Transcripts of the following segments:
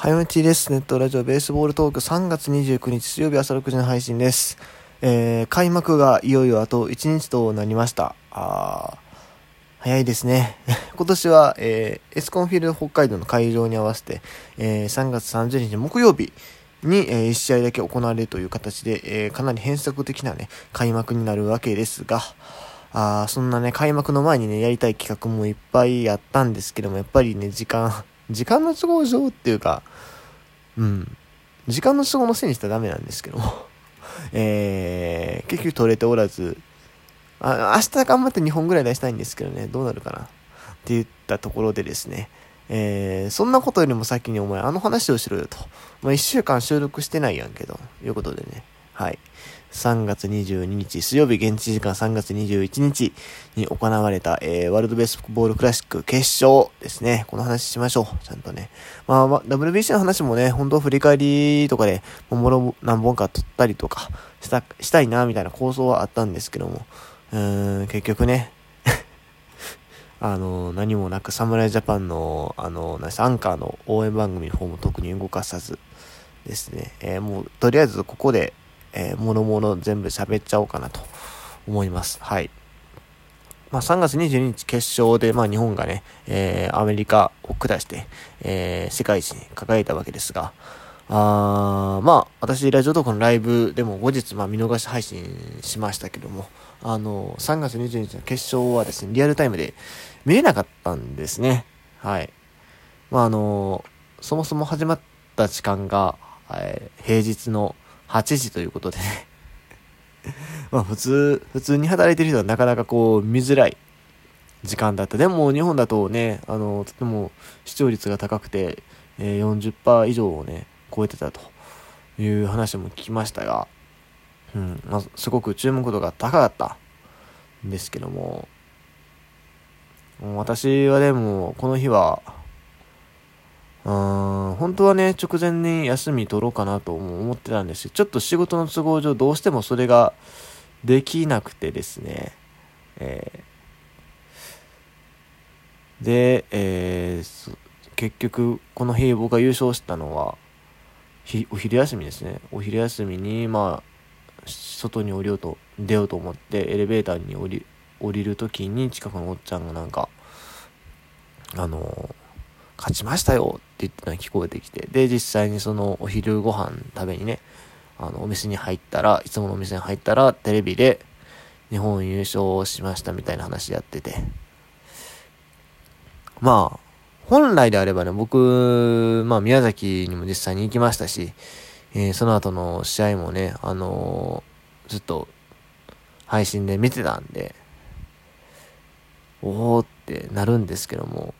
はよみちです。ネットラジオベースボールトーク3月29日水曜日朝6時の配信です。えー、開幕がいよいよあと1日となりました。あ早いですね。今年は、えー、エスコンフィールド北海道の会場に合わせて、えー、3月30日木曜日に、えー、1試合だけ行われるという形で、えー、かなり変則的なね、開幕になるわけですが、あそんなね、開幕の前にね、やりたい企画もいっぱいやったんですけども、やっぱりね、時間、時間の都合上っていうか、うん。時間の都合のせいにしたらダメなんですけども。えー、結局取れておらず、あ明日頑張って2本ぐらい出したいんですけどね、どうなるかな。って言ったところでですね、えー、そんなことよりも先にお前あの話をしろよと。まあ、1週間収録してないやんけど、いうことでね、はい。3月22日、水曜日現地時間3月21日に行われた、えー、ワールドベースボールクラシック決勝ですね。この話しましょう。ちゃんとね。まあ、まあ、WBC の話もね、本当振り返りとかで、もろ何本か撮ったりとかした、したいな、みたいな構想はあったんですけども、うーん、結局ね、あの、何もなく、侍ジャパンの、あの、アンカーの応援番組の方も特に動かさずですね、えー、もう、とりあえずここで、えー、もろもろ全部喋っちゃおうかなと思います。はい。まあ、3月22日決勝で、まあ、日本がね、えー、アメリカを下して、えー、世界一に輝いたわけですが、あまあ、私、ラジオトークのライブでも後日、まあ、見逃し配信しましたけども、あの、3月22日の決勝はですね、リアルタイムで見れなかったんですね。はい。まあ、あの、そもそも始まった時間が、えー、平日の8時ということでね まあ普通、普通に働いてる人はなかなかこう見づらい時間だった。でも日本だとね、あの、とても視聴率が高くて、えー、40%以上をね、超えてたという話も聞きましたが、うん、まあ、すごく注目度が高かったんですけども、も私はでも、この日は、うん、本当はね、直前に休み取ろうかなと思ってたんですけど、ちょっと仕事の都合上どうしてもそれができなくてですね、えー、で、えー、結局、この日僕が優勝したのは、お昼休みですね。お昼休みに、まあ、外に降りようと、出ようと思って、エレベーターに降り、降りるときに近くのおっちゃんがなんか、あの勝ちましたよって言ってのが聞こえてきて、で、実際にそのお昼ご飯食べにね、あの、お店に入ったら、いつものお店に入ったら、テレビで日本優勝しましたみたいな話やってて、まあ、本来であればね、僕、まあ宮崎にも実際に行きましたし、えー、その後の試合もね、あのー、ずっと配信で見てたんで、おおってなるんですけども、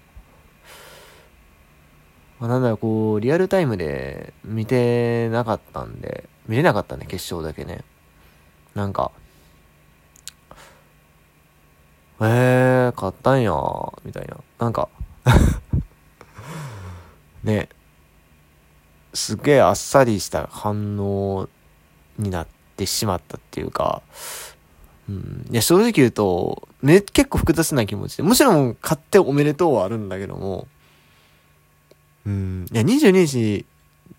まあ、なんだろう、こう、リアルタイムで見てなかったんで、見れなかったね、決勝だけね。なんか、えー、勝ったんやみたいな。なんか ね、すげえあっさりした反応になってしまったっていうか、うん、いや、正直言うと、ね、結構複雑な気持ちで、もちろん買っておめでとうはあるんだけども、うん。いや、22日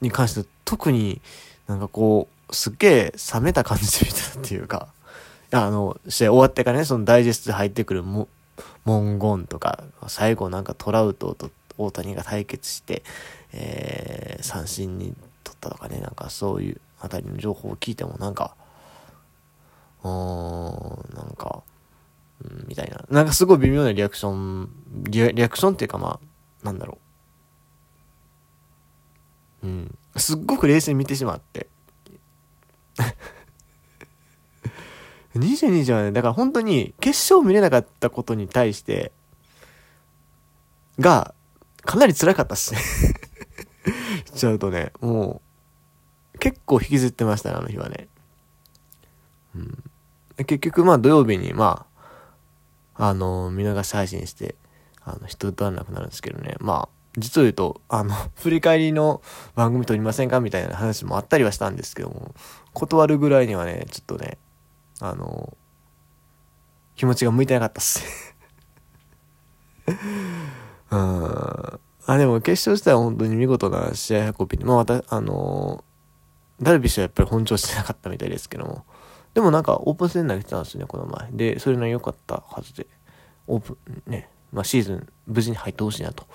に関しては特になんかこう、すっげえ冷めた感じで見たっていうか、あの、試合終わってからね、そのダイジェストで入ってくるも文言とか、最後なんかトラウトと大谷が対決して、えー、三振に取ったとかね、なんかそういうあたりの情報を聞いてもなんか、うーん、なんか、うん、みたいな。なんかすごい微妙なリアクション、リアクションっていうかまあ、なんだろう。うん。すっごく冷静に見てしまって。22時はね、だから本当に決勝見れなかったことに対して、が、かなり辛かったっすね 言っちゃうとね、もう、結構引きずってましたね、あの日はね。うん。結局、まあ土曜日に、まあ、あの、見逃し配信して、あの、人と会わなくなるんですけどね。まあ、実を言うと、あの、振り返りの番組撮りませんかみたいな話もあったりはしたんですけども、断るぐらいにはね、ちょっとね、あの、気持ちが向いてなかったっす。うん。あ、でも決勝自体は本当に見事な試合運びに、まあまた、あの、ダルビッシュはやっぱり本調してなかったみたいですけども、でもなんかオープン戦投げてたんですよね、この前。で、それの良かったはずで、オープン、ね、まあシーズン無事に入ってほしいなと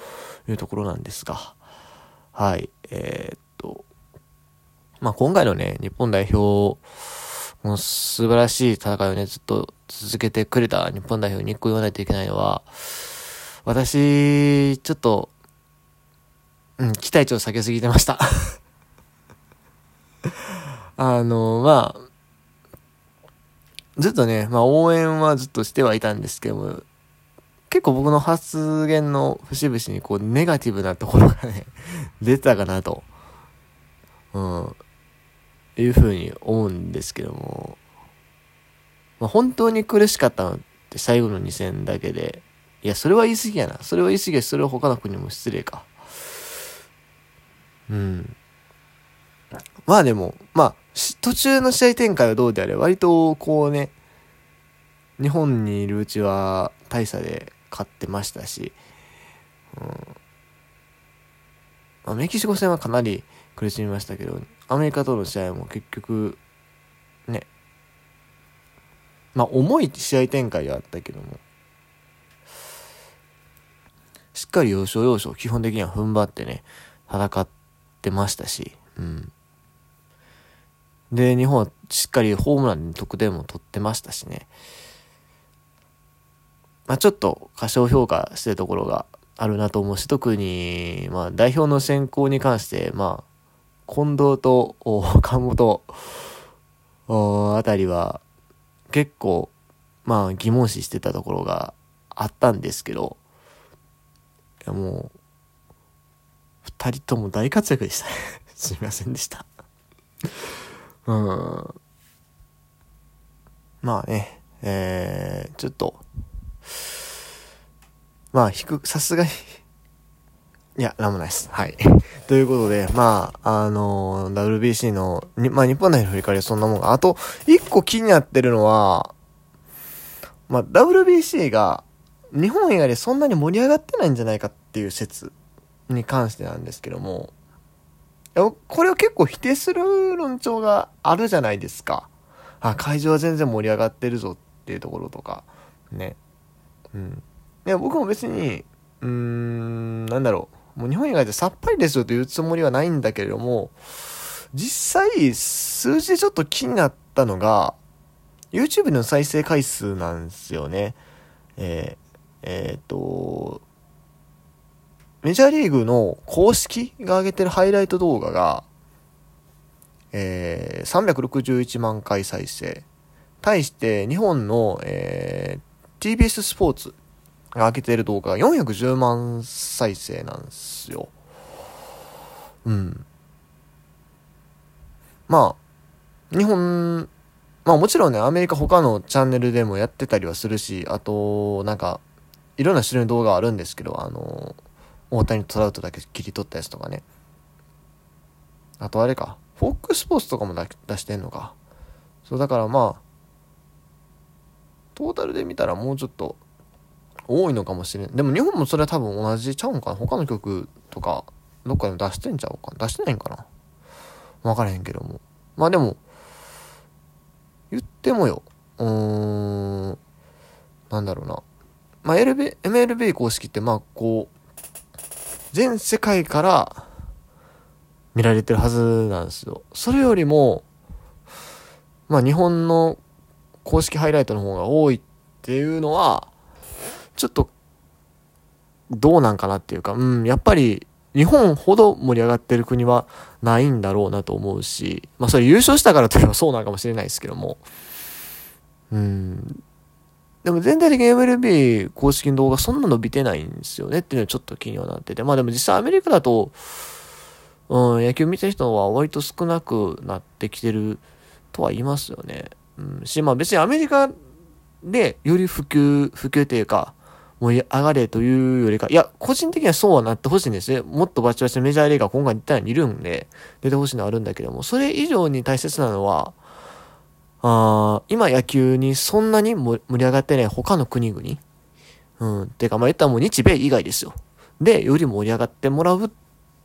いうところなんですが、はい、えー、っと、まあ今回のね、日本代表、もう素晴らしい戦いをね、ずっと続けてくれた日本代表に一個言わないといけないのは、私、ちょっと、うん、期待値を下げすぎてました。あの、まあ、ずっとね、まあ応援はずっとしてはいたんですけども、結構僕の発言の節々にこうネガティブなところがね、出たかなと、うん、いうふうに思うんですけども、まあ本当に苦しかったのって最後の2戦だけで、いや、それは言い過ぎやな。それは言い過ぎやそれは他の国も失礼か。うん。まあでも、まあ、途中の試合展開はどうであれ、割とこうね、日本にいるうちは大差で勝ってましたし、うんまあ、メキシコ戦はかなり苦しみましたけど、アメリカとの試合も結局、ね、まあ重い試合展開はあったけども、しっかり要所要所基本的には踏ん張ってね、戦ってましたし、うん。で、日本はしっかりホームランに得点も取ってましたしね。まあちょっと過小評価してるところがあるなと思うし、特に、まあ代表の選考に関して、まあ、近藤と岡本あたりは結構、まあ疑問視してたところがあったんですけど、いやもう、二人とも大活躍でしたね。すみませんでした。うん。まあね、えー、ちょっと、まあ、低く、さすがにいや、なんもないです。はい。ということで、まあ、あのー、WBC の、に、まあ、日本代表の振り返りはそんなもんが、あと、一個気になってるのは、まあ、WBC が、日本以外でそんなに盛り上がってないんじゃないかっていう説に関してなんですけども、これを結構否定する論調があるじゃないですか。あ、会場は全然盛り上がってるぞっていうところとか、ね。うん。いや、僕も別に、うーん、なんだろう。もう日本以外でさっぱりですよというつもりはないんだけれども、実際、数字でちょっと気になったのが、YouTube の再生回数なんですよね。えー、えっ、と、メジャーリーグの公式が上げてるハイライト動画が、えー、361万回再生。対して日本の、えー、TBS スポーツ上げてる動画が410万再生なんですよ。うん。まあ、日本、まあもちろんね、アメリカ他のチャンネルでもやってたりはするし、あと、なんか、いろんな種類の動画あるんですけど、あの、大谷トラウトだけ切り取ったやつとかね。あとあれか、フォックスポーツとかも出してんのか。そう、だからまあ、トータルで見たらもうちょっと多いのかもしれん。でも日本もそれは多分同じちゃうんかな？他の曲とか、どっかでも出してんちゃうか出してないんかな？わからへんけども。まあでも、言ってもよ。うーん、なんだろうな。まあ、LB、MLB 公式って、まあ、こう、全世界から見られてるはずなんですよ。それよりも、まあ、日本の公式ハイライトの方が多いっていうのは、ちょっと、どうなんかなっていうか、うん、やっぱり、日本ほど盛り上がってる国はないんだろうなと思うし、まあそれ優勝したからというのはそうなのかもしれないですけども、うん、でも全体的に MLB 公式の動画そんな伸びてないんですよねっていうのはちょっと気にはなってて。まあでも実際アメリカだと、うん、野球見てる人は割と少なくなってきてるとは言いますよね。うん、し、まあ別にアメリカでより普及、普及というか、盛り上がれというよりか、いや、個人的にはそうはなってほしいんですね。もっとバチバチメジャーリーガー今回出たらいるんで、出てほしいのはあるんだけども、それ以上に大切なのは、あ今野球にそんなに盛り上がってない他の国々。うん。てか、まあ言ったらもう日米以外ですよ。でより盛り上がってもらうっ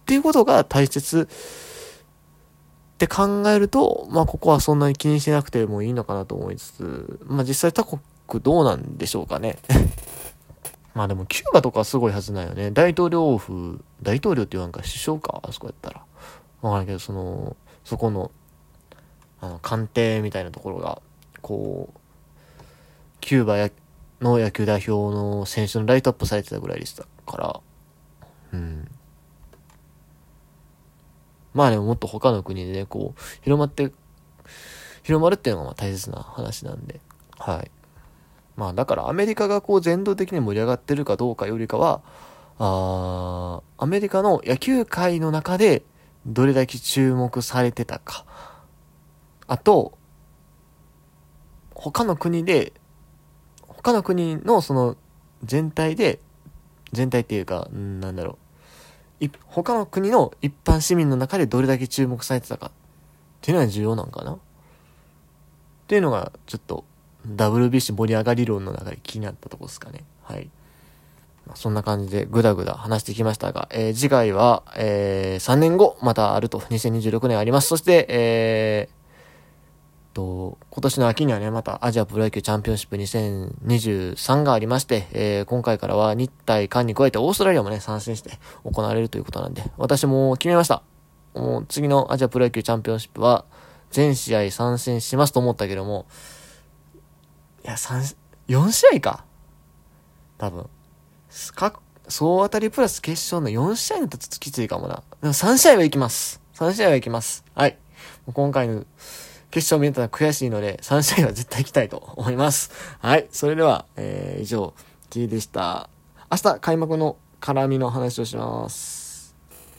ていうことが大切って考えると、まあここはそんなに気にしなくてもいいのかなと思いつつ、まあ実際他国どうなんでしょうかね。まあでもキューバとかすごいはずないよね。大統領府、大統領って言わんか首相か、あそこやったら。わからんけど、その、そこの、あの、官邸みたいなところが、こう、キューバやの野球代表の選手のライトアップされてたぐらいでしたから、うん。まあでももっと他の国でね、こう、広まって、広まるっていうのがまあ大切な話なんで、はい。まあだからアメリカがこう全土的に盛り上がってるかどうかよりかは、あアメリカの野球界の中でどれだけ注目されてたか。あと、他の国で、他の国のその全体で、全体っていうか、なんだろう。他の国の一般市民の中でどれだけ注目されてたかっていうのが重要なんかなっていうのがちょっと WBC 盛り上がり論の中で気になったとこですかね。はい。そんな感じでぐだぐだ話してきましたが、えー、次回は、えー、3年後またあると、2026年あります。そして、えー、と、今年の秋にはね、またアジアプロ野球チャンピオンシップ2023がありまして、えー、今回からは日体間に加えてオーストラリアもね、参戦して行われるということなんで、私も決めました。もう次のアジアプロ野球チャンピオンシップは全試合参戦しますと思ったけども、いや、三、4試合か。多分。か、総当たりプラス決勝の4試合だとちょっときついかもな。でも3試合は行きます。3試合は行きます。はい。今回の決勝見れたら悔しいので、3試合は絶対行きたいと思います。はい。それでは、えー、以上、T でした。明日開幕の絡みの話をします。